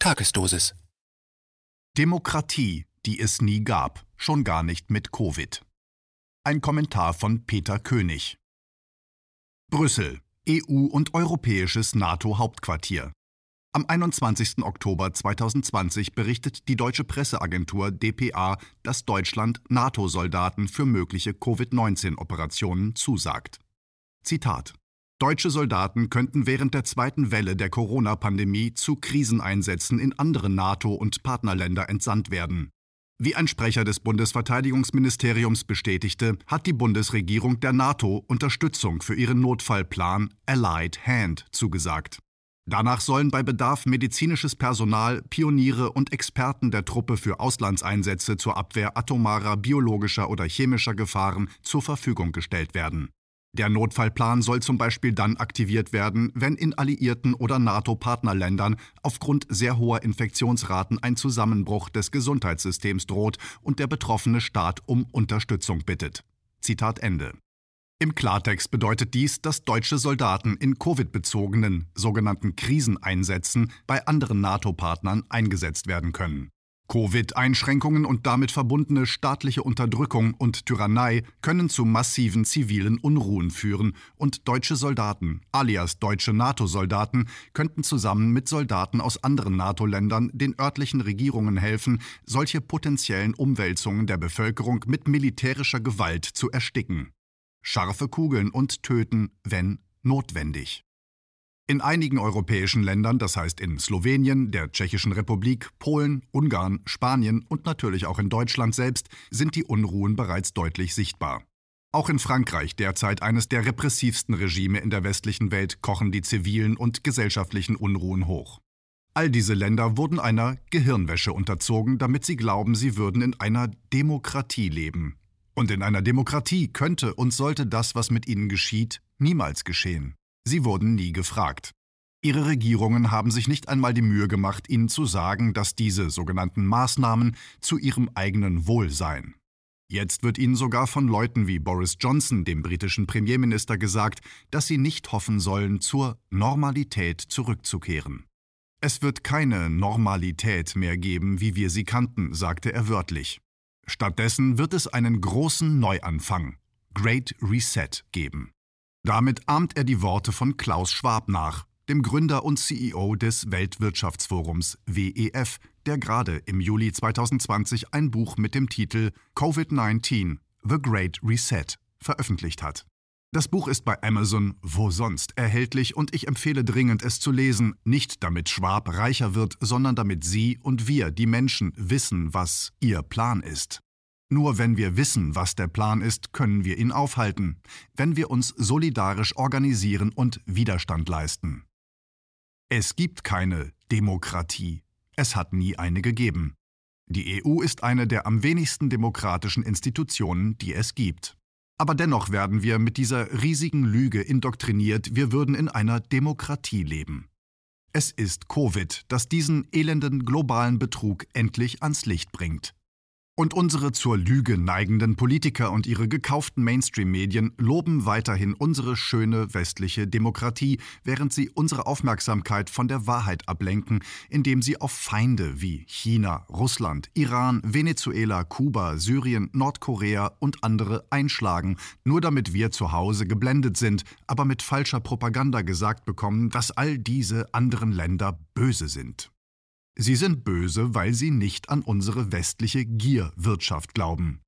Tagesdosis. Demokratie, die es nie gab, schon gar nicht mit Covid. Ein Kommentar von Peter König. Brüssel, EU und europäisches NATO-Hauptquartier. Am 21. Oktober 2020 berichtet die deutsche Presseagentur dpa, dass Deutschland NATO-Soldaten für mögliche Covid-19-Operationen zusagt. Zitat Deutsche Soldaten könnten während der zweiten Welle der Corona-Pandemie zu Kriseneinsätzen in andere NATO- und Partnerländer entsandt werden. Wie ein Sprecher des Bundesverteidigungsministeriums bestätigte, hat die Bundesregierung der NATO Unterstützung für ihren Notfallplan Allied Hand zugesagt. Danach sollen bei Bedarf medizinisches Personal, Pioniere und Experten der Truppe für Auslandseinsätze zur Abwehr atomarer, biologischer oder chemischer Gefahren zur Verfügung gestellt werden. Der Notfallplan soll zum Beispiel dann aktiviert werden, wenn in alliierten oder NATO-Partnerländern aufgrund sehr hoher Infektionsraten ein Zusammenbruch des Gesundheitssystems droht und der betroffene Staat um Unterstützung bittet. Zitat Ende. Im Klartext bedeutet dies, dass deutsche Soldaten in Covid-bezogenen sogenannten Kriseneinsätzen bei anderen NATO-Partnern eingesetzt werden können. Covid-Einschränkungen und damit verbundene staatliche Unterdrückung und Tyrannei können zu massiven zivilen Unruhen führen, und deutsche Soldaten, alias deutsche NATO-Soldaten, könnten zusammen mit Soldaten aus anderen NATO-Ländern den örtlichen Regierungen helfen, solche potenziellen Umwälzungen der Bevölkerung mit militärischer Gewalt zu ersticken. Scharfe Kugeln und töten, wenn notwendig. In einigen europäischen Ländern, das heißt in Slowenien, der Tschechischen Republik, Polen, Ungarn, Spanien und natürlich auch in Deutschland selbst, sind die Unruhen bereits deutlich sichtbar. Auch in Frankreich, derzeit eines der repressivsten Regime in der westlichen Welt, kochen die zivilen und gesellschaftlichen Unruhen hoch. All diese Länder wurden einer Gehirnwäsche unterzogen, damit sie glauben, sie würden in einer Demokratie leben. Und in einer Demokratie könnte und sollte das, was mit ihnen geschieht, niemals geschehen. Sie wurden nie gefragt. Ihre Regierungen haben sich nicht einmal die Mühe gemacht, ihnen zu sagen, dass diese sogenannten Maßnahmen zu ihrem eigenen Wohl seien. Jetzt wird ihnen sogar von Leuten wie Boris Johnson, dem britischen Premierminister, gesagt, dass sie nicht hoffen sollen, zur Normalität zurückzukehren. Es wird keine Normalität mehr geben, wie wir sie kannten, sagte er wörtlich. Stattdessen wird es einen großen Neuanfang, Great Reset, geben. Damit ahmt er die Worte von Klaus Schwab nach, dem Gründer und CEO des Weltwirtschaftsforums WEF, der gerade im Juli 2020 ein Buch mit dem Titel Covid-19 The Great Reset veröffentlicht hat. Das Buch ist bei Amazon wo sonst erhältlich und ich empfehle dringend es zu lesen, nicht damit Schwab reicher wird, sondern damit Sie und wir, die Menschen, wissen, was Ihr Plan ist. Nur wenn wir wissen, was der Plan ist, können wir ihn aufhalten, wenn wir uns solidarisch organisieren und Widerstand leisten. Es gibt keine Demokratie. Es hat nie eine gegeben. Die EU ist eine der am wenigsten demokratischen Institutionen, die es gibt. Aber dennoch werden wir mit dieser riesigen Lüge indoktriniert, wir würden in einer Demokratie leben. Es ist Covid, das diesen elenden globalen Betrug endlich ans Licht bringt. Und unsere zur Lüge neigenden Politiker und ihre gekauften Mainstream-Medien loben weiterhin unsere schöne westliche Demokratie, während sie unsere Aufmerksamkeit von der Wahrheit ablenken, indem sie auf Feinde wie China, Russland, Iran, Venezuela, Kuba, Syrien, Nordkorea und andere einschlagen, nur damit wir zu Hause geblendet sind, aber mit falscher Propaganda gesagt bekommen, dass all diese anderen Länder böse sind. Sie sind böse, weil sie nicht an unsere westliche Gierwirtschaft glauben.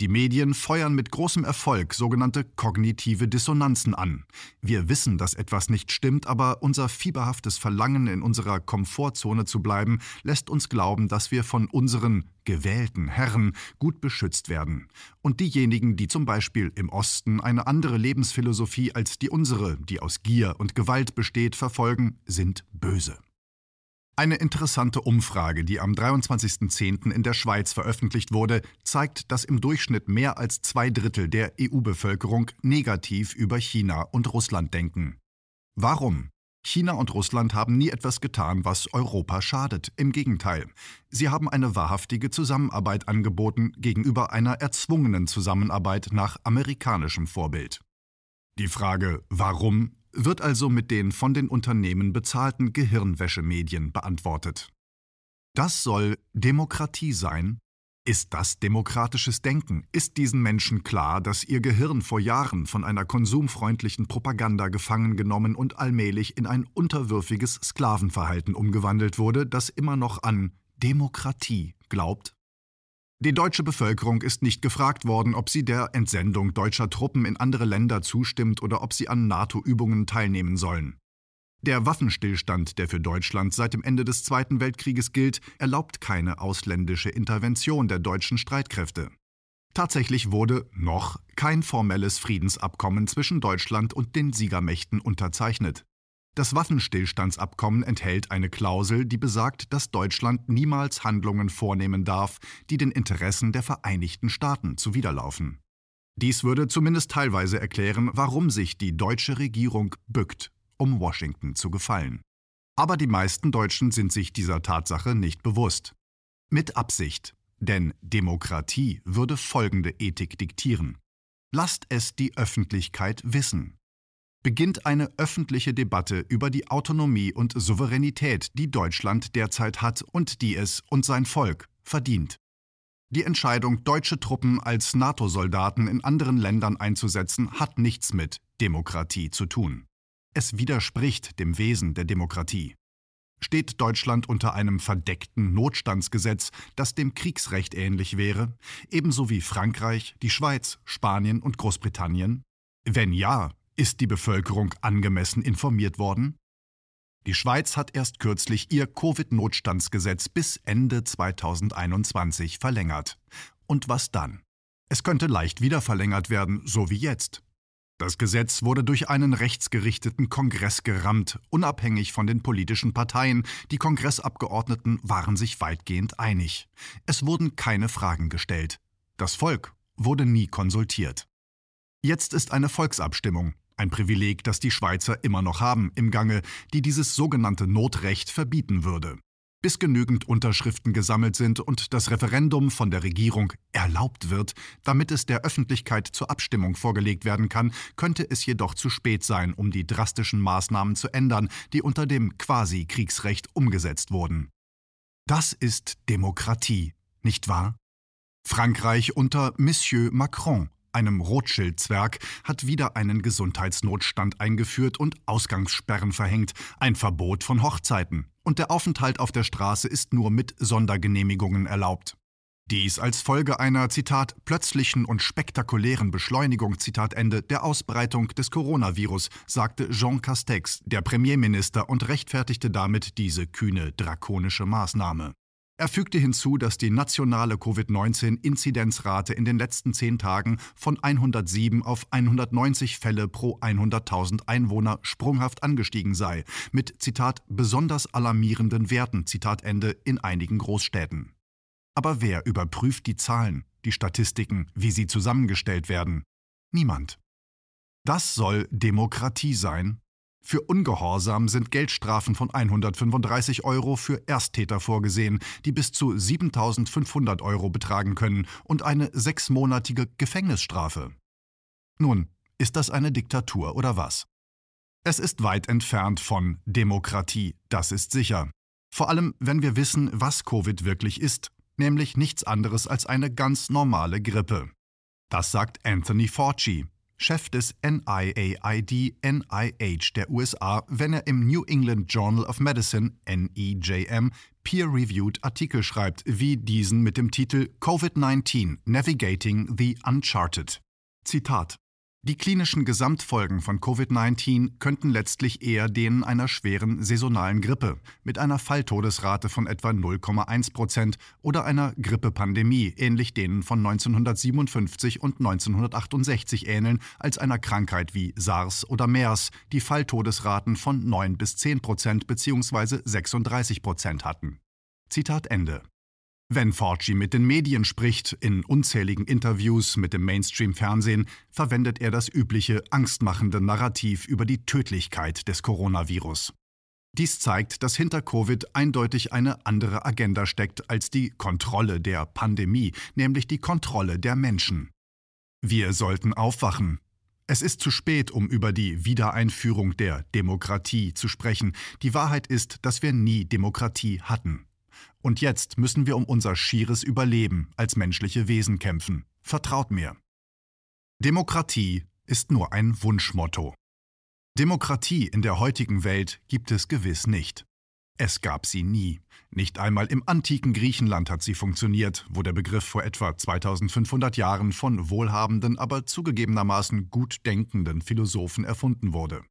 Die Medien feuern mit großem Erfolg sogenannte kognitive Dissonanzen an. Wir wissen, dass etwas nicht stimmt, aber unser fieberhaftes Verlangen, in unserer Komfortzone zu bleiben, lässt uns glauben, dass wir von unseren gewählten Herren gut beschützt werden. Und diejenigen, die zum Beispiel im Osten eine andere Lebensphilosophie als die unsere, die aus Gier und Gewalt besteht, verfolgen, sind böse. Eine interessante Umfrage, die am 23.10. in der Schweiz veröffentlicht wurde, zeigt, dass im Durchschnitt mehr als zwei Drittel der EU-Bevölkerung negativ über China und Russland denken. Warum? China und Russland haben nie etwas getan, was Europa schadet. Im Gegenteil. Sie haben eine wahrhaftige Zusammenarbeit angeboten gegenüber einer erzwungenen Zusammenarbeit nach amerikanischem Vorbild. Die Frage Warum wird also mit den von den Unternehmen bezahlten Gehirnwäschemedien beantwortet. Das soll Demokratie sein? Ist das demokratisches Denken? Ist diesen Menschen klar, dass ihr Gehirn vor Jahren von einer konsumfreundlichen Propaganda gefangen genommen und allmählich in ein unterwürfiges Sklavenverhalten umgewandelt wurde, das immer noch an Demokratie glaubt? Die deutsche Bevölkerung ist nicht gefragt worden, ob sie der Entsendung deutscher Truppen in andere Länder zustimmt oder ob sie an NATO-Übungen teilnehmen sollen. Der Waffenstillstand, der für Deutschland seit dem Ende des Zweiten Weltkrieges gilt, erlaubt keine ausländische Intervention der deutschen Streitkräfte. Tatsächlich wurde noch kein formelles Friedensabkommen zwischen Deutschland und den Siegermächten unterzeichnet. Das Waffenstillstandsabkommen enthält eine Klausel, die besagt, dass Deutschland niemals Handlungen vornehmen darf, die den Interessen der Vereinigten Staaten zuwiderlaufen. Dies würde zumindest teilweise erklären, warum sich die deutsche Regierung bückt um Washington zu gefallen. Aber die meisten Deutschen sind sich dieser Tatsache nicht bewusst. Mit Absicht, denn Demokratie würde folgende Ethik diktieren. Lasst es die Öffentlichkeit wissen. Beginnt eine öffentliche Debatte über die Autonomie und Souveränität, die Deutschland derzeit hat und die es und sein Volk verdient. Die Entscheidung, deutsche Truppen als NATO-Soldaten in anderen Ländern einzusetzen, hat nichts mit Demokratie zu tun. Es widerspricht dem Wesen der Demokratie. Steht Deutschland unter einem verdeckten Notstandsgesetz, das dem Kriegsrecht ähnlich wäre, ebenso wie Frankreich, die Schweiz, Spanien und Großbritannien? Wenn ja, ist die Bevölkerung angemessen informiert worden? Die Schweiz hat erst kürzlich ihr Covid-Notstandsgesetz bis Ende 2021 verlängert. Und was dann? Es könnte leicht wieder verlängert werden, so wie jetzt. Das Gesetz wurde durch einen rechtsgerichteten Kongress gerammt, unabhängig von den politischen Parteien. Die Kongressabgeordneten waren sich weitgehend einig. Es wurden keine Fragen gestellt. Das Volk wurde nie konsultiert. Jetzt ist eine Volksabstimmung, ein Privileg, das die Schweizer immer noch haben, im Gange, die dieses sogenannte Notrecht verbieten würde bis genügend Unterschriften gesammelt sind und das Referendum von der Regierung erlaubt wird, damit es der Öffentlichkeit zur Abstimmung vorgelegt werden kann, könnte es jedoch zu spät sein, um die drastischen Maßnahmen zu ändern, die unter dem Quasi-Kriegsrecht umgesetzt wurden. Das ist Demokratie, nicht wahr? Frankreich unter Monsieur Macron einem Rothschild-Zwerg, hat wieder einen Gesundheitsnotstand eingeführt und Ausgangssperren verhängt, ein Verbot von Hochzeiten. Und der Aufenthalt auf der Straße ist nur mit Sondergenehmigungen erlaubt. Dies als Folge einer, Zitat, plötzlichen und spektakulären Beschleunigung, Zitat Ende, der Ausbreitung des Coronavirus, sagte Jean Castex, der Premierminister, und rechtfertigte damit diese kühne, drakonische Maßnahme. Er fügte hinzu, dass die nationale Covid-19-Inzidenzrate in den letzten zehn Tagen von 107 auf 190 Fälle pro 100.000 Einwohner sprunghaft angestiegen sei, mit Zitat besonders alarmierenden Werten Zitat Ende in einigen Großstädten. Aber wer überprüft die Zahlen, die Statistiken, wie sie zusammengestellt werden? Niemand. Das soll Demokratie sein, für Ungehorsam sind Geldstrafen von 135 Euro für Ersttäter vorgesehen, die bis zu 7500 Euro betragen können und eine sechsmonatige Gefängnisstrafe. Nun, ist das eine Diktatur oder was? Es ist weit entfernt von Demokratie, das ist sicher. Vor allem, wenn wir wissen, was Covid wirklich ist, nämlich nichts anderes als eine ganz normale Grippe. Das sagt Anthony Fauci, Chef des NIAID NIH der USA, wenn er im New England Journal of Medicine NEJM peer-reviewed Artikel schreibt, wie diesen mit dem Titel COVID-19 Navigating the Uncharted. Zitat die klinischen Gesamtfolgen von Covid-19 könnten letztlich eher denen einer schweren saisonalen Grippe mit einer Falltodesrate von etwa 0,1 Prozent oder einer Grippepandemie ähnlich denen von 1957 und 1968 ähneln als einer Krankheit wie SARS oder MERS, die Falltodesraten von 9 bis 10 Prozent bzw. 36 Prozent hatten. Zitat Ende. Wenn Fauci mit den Medien spricht, in unzähligen Interviews mit dem Mainstream-Fernsehen, verwendet er das übliche angstmachende Narrativ über die Tödlichkeit des Coronavirus. Dies zeigt, dass hinter Covid eindeutig eine andere Agenda steckt als die Kontrolle der Pandemie, nämlich die Kontrolle der Menschen. Wir sollten aufwachen. Es ist zu spät, um über die Wiedereinführung der Demokratie zu sprechen. Die Wahrheit ist, dass wir nie Demokratie hatten. Und jetzt müssen wir um unser schieres Überleben als menschliche Wesen kämpfen. Vertraut mir. Demokratie ist nur ein Wunschmotto. Demokratie in der heutigen Welt gibt es gewiss nicht. Es gab sie nie. Nicht einmal im antiken Griechenland hat sie funktioniert, wo der Begriff vor etwa 2500 Jahren von wohlhabenden, aber zugegebenermaßen gut denkenden Philosophen erfunden wurde.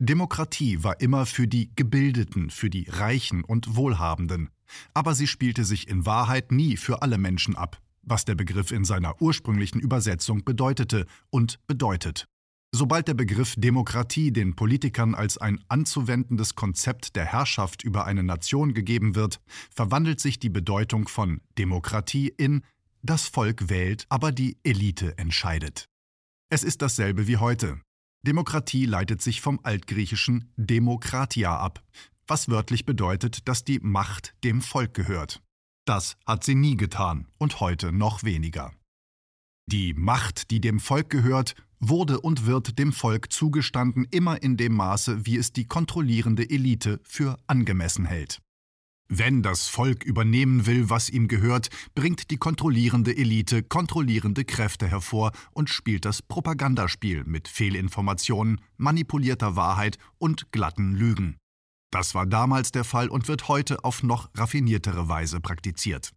Demokratie war immer für die Gebildeten, für die Reichen und Wohlhabenden, aber sie spielte sich in Wahrheit nie für alle Menschen ab, was der Begriff in seiner ursprünglichen Übersetzung bedeutete und bedeutet. Sobald der Begriff Demokratie den Politikern als ein anzuwendendes Konzept der Herrschaft über eine Nation gegeben wird, verwandelt sich die Bedeutung von Demokratie in das Volk wählt, aber die Elite entscheidet. Es ist dasselbe wie heute. Demokratie leitet sich vom altgriechischen Demokratia ab, was wörtlich bedeutet, dass die Macht dem Volk gehört. Das hat sie nie getan und heute noch weniger. Die Macht, die dem Volk gehört, wurde und wird dem Volk zugestanden immer in dem Maße, wie es die kontrollierende Elite für angemessen hält. Wenn das Volk übernehmen will, was ihm gehört, bringt die kontrollierende Elite kontrollierende Kräfte hervor und spielt das Propagandaspiel mit Fehlinformationen, manipulierter Wahrheit und glatten Lügen. Das war damals der Fall und wird heute auf noch raffiniertere Weise praktiziert.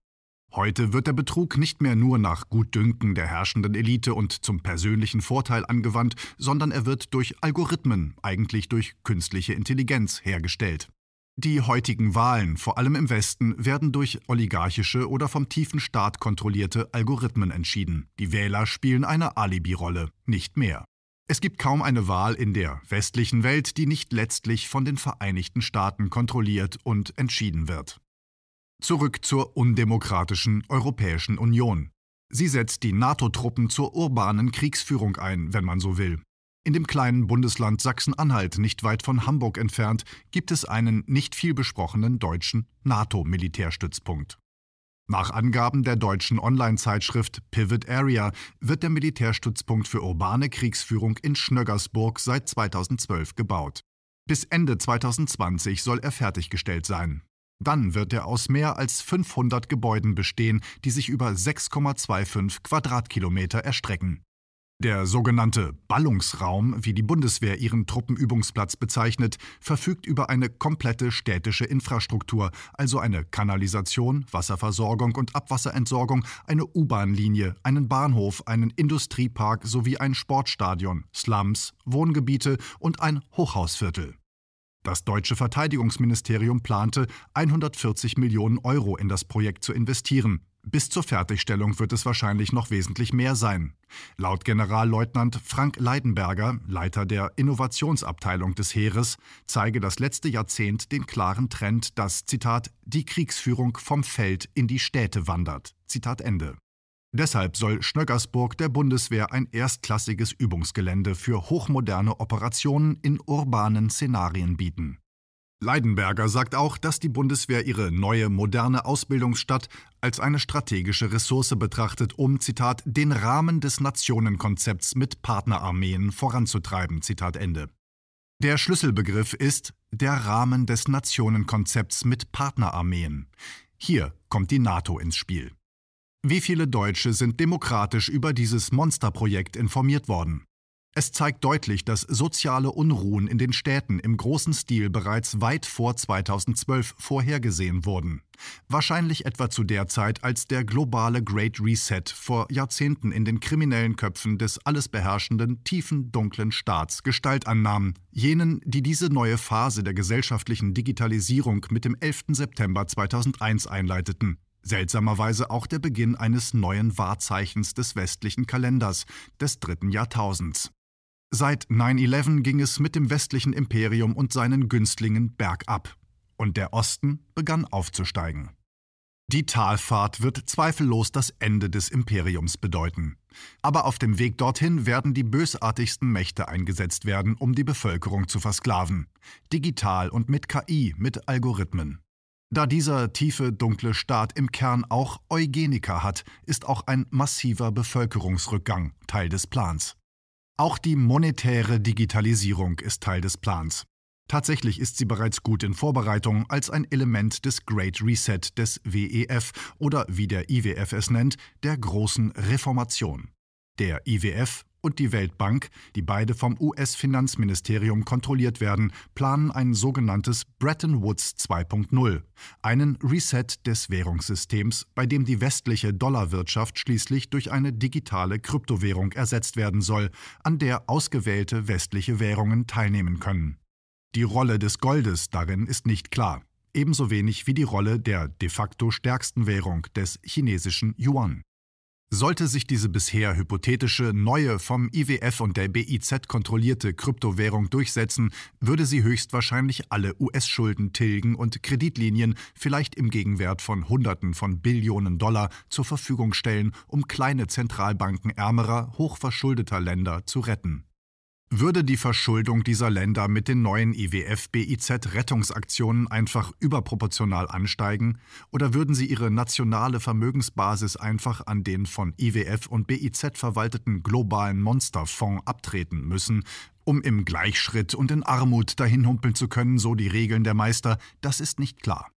Heute wird der Betrug nicht mehr nur nach Gutdünken der herrschenden Elite und zum persönlichen Vorteil angewandt, sondern er wird durch Algorithmen, eigentlich durch künstliche Intelligenz, hergestellt. Die heutigen Wahlen, vor allem im Westen, werden durch oligarchische oder vom tiefen Staat kontrollierte Algorithmen entschieden. Die Wähler spielen eine Alibi-Rolle, nicht mehr. Es gibt kaum eine Wahl in der westlichen Welt, die nicht letztlich von den Vereinigten Staaten kontrolliert und entschieden wird. Zurück zur undemokratischen Europäischen Union. Sie setzt die NATO-Truppen zur urbanen Kriegsführung ein, wenn man so will. In dem kleinen Bundesland Sachsen-Anhalt, nicht weit von Hamburg entfernt, gibt es einen nicht viel besprochenen deutschen NATO-Militärstützpunkt. Nach Angaben der deutschen Online-Zeitschrift Pivot Area wird der Militärstützpunkt für urbane Kriegsführung in Schnöggersburg seit 2012 gebaut. Bis Ende 2020 soll er fertiggestellt sein. Dann wird er aus mehr als 500 Gebäuden bestehen, die sich über 6,25 Quadratkilometer erstrecken. Der sogenannte Ballungsraum, wie die Bundeswehr ihren Truppenübungsplatz bezeichnet, verfügt über eine komplette städtische Infrastruktur, also eine Kanalisation, Wasserversorgung und Abwasserentsorgung, eine U-Bahn-Linie, einen Bahnhof, einen Industriepark sowie ein Sportstadion, Slums, Wohngebiete und ein Hochhausviertel. Das deutsche Verteidigungsministerium plante, 140 Millionen Euro in das Projekt zu investieren. Bis zur Fertigstellung wird es wahrscheinlich noch wesentlich mehr sein. Laut Generalleutnant Frank Leidenberger, Leiter der Innovationsabteilung des Heeres, zeige das letzte Jahrzehnt den klaren Trend, dass, Zitat, die Kriegsführung vom Feld in die Städte wandert. Zitat Ende. Deshalb soll Schnöggersburg der Bundeswehr ein erstklassiges Übungsgelände für hochmoderne Operationen in urbanen Szenarien bieten. Leidenberger sagt auch, dass die Bundeswehr ihre neue moderne Ausbildungsstadt als eine strategische Ressource betrachtet, um, Zitat, den Rahmen des Nationenkonzepts mit Partnerarmeen voranzutreiben. Zitat Ende. Der Schlüsselbegriff ist der Rahmen des Nationenkonzepts mit Partnerarmeen. Hier kommt die NATO ins Spiel. Wie viele Deutsche sind demokratisch über dieses Monsterprojekt informiert worden? Es zeigt deutlich, dass soziale Unruhen in den Städten im großen Stil bereits weit vor 2012 vorhergesehen wurden. Wahrscheinlich etwa zu der Zeit, als der globale Great Reset vor Jahrzehnten in den kriminellen Köpfen des alles beherrschenden, tiefen, dunklen Staats Gestalt annahm. Jenen, die diese neue Phase der gesellschaftlichen Digitalisierung mit dem 11. September 2001 einleiteten. Seltsamerweise auch der Beginn eines neuen Wahrzeichens des westlichen Kalenders, des dritten Jahrtausends. Seit 9-11 ging es mit dem westlichen Imperium und seinen Günstlingen bergab, und der Osten begann aufzusteigen. Die Talfahrt wird zweifellos das Ende des Imperiums bedeuten. Aber auf dem Weg dorthin werden die bösartigsten Mächte eingesetzt werden, um die Bevölkerung zu versklaven. Digital und mit KI, mit Algorithmen. Da dieser tiefe, dunkle Staat im Kern auch Eugeniker hat, ist auch ein massiver Bevölkerungsrückgang Teil des Plans. Auch die monetäre Digitalisierung ist Teil des Plans. Tatsächlich ist sie bereits gut in Vorbereitung als ein Element des Great Reset des WEF oder wie der IWF es nennt, der großen Reformation. Der IWF und die Weltbank, die beide vom US-Finanzministerium kontrolliert werden, planen ein sogenanntes Bretton Woods 2.0, einen Reset des Währungssystems, bei dem die westliche Dollarwirtschaft schließlich durch eine digitale Kryptowährung ersetzt werden soll, an der ausgewählte westliche Währungen teilnehmen können. Die Rolle des Goldes darin ist nicht klar, ebenso wenig wie die Rolle der de facto stärksten Währung des chinesischen Yuan. Sollte sich diese bisher hypothetische neue vom IWF und der BIZ kontrollierte Kryptowährung durchsetzen, würde sie höchstwahrscheinlich alle US-Schulden tilgen und Kreditlinien vielleicht im Gegenwert von Hunderten von Billionen Dollar zur Verfügung stellen, um kleine Zentralbanken ärmerer, hochverschuldeter Länder zu retten. Würde die Verschuldung dieser Länder mit den neuen IWF-BIZ-Rettungsaktionen einfach überproportional ansteigen oder würden sie ihre nationale Vermögensbasis einfach an den von IWF und BIZ verwalteten globalen Monsterfonds abtreten müssen, um im Gleichschritt und in Armut dahinhumpeln zu können, so die Regeln der Meister, das ist nicht klar.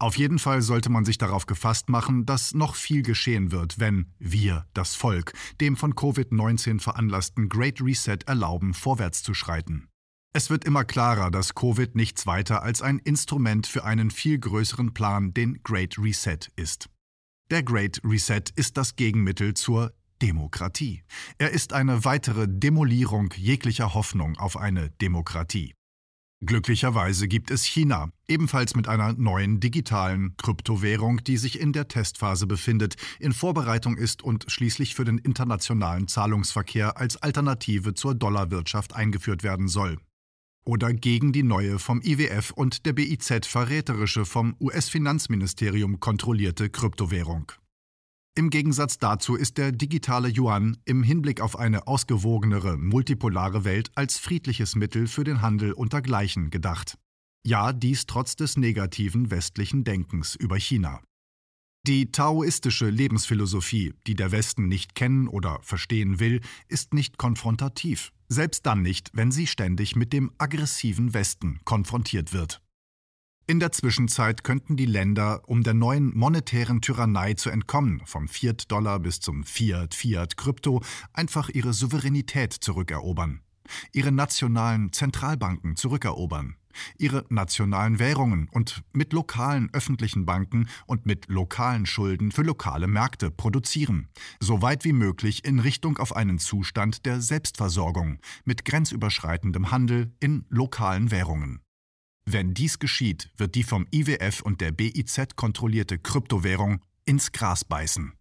Auf jeden Fall sollte man sich darauf gefasst machen, dass noch viel geschehen wird, wenn wir, das Volk, dem von Covid-19 veranlassten Great Reset erlauben, vorwärts zu schreiten. Es wird immer klarer, dass Covid nichts weiter als ein Instrument für einen viel größeren Plan, den Great Reset ist. Der Great Reset ist das Gegenmittel zur Demokratie. Er ist eine weitere Demolierung jeglicher Hoffnung auf eine Demokratie. Glücklicherweise gibt es China, ebenfalls mit einer neuen digitalen Kryptowährung, die sich in der Testphase befindet, in Vorbereitung ist und schließlich für den internationalen Zahlungsverkehr als Alternative zur Dollarwirtschaft eingeführt werden soll. Oder gegen die neue vom IWF und der BIZ verräterische vom US-Finanzministerium kontrollierte Kryptowährung. Im Gegensatz dazu ist der digitale Yuan im Hinblick auf eine ausgewogenere, multipolare Welt als friedliches Mittel für den Handel unter Gleichen gedacht. Ja, dies trotz des negativen westlichen Denkens über China. Die taoistische Lebensphilosophie, die der Westen nicht kennen oder verstehen will, ist nicht konfrontativ, selbst dann nicht, wenn sie ständig mit dem aggressiven Westen konfrontiert wird. In der Zwischenzeit könnten die Länder, um der neuen monetären Tyrannei zu entkommen, vom Fiat-Dollar bis zum Fiat-Fiat-Krypto, einfach ihre Souveränität zurückerobern, ihre nationalen Zentralbanken zurückerobern, ihre nationalen Währungen und mit lokalen öffentlichen Banken und mit lokalen Schulden für lokale Märkte produzieren, so weit wie möglich in Richtung auf einen Zustand der Selbstversorgung mit grenzüberschreitendem Handel in lokalen Währungen. Wenn dies geschieht, wird die vom IWF und der BIZ kontrollierte Kryptowährung ins Gras beißen.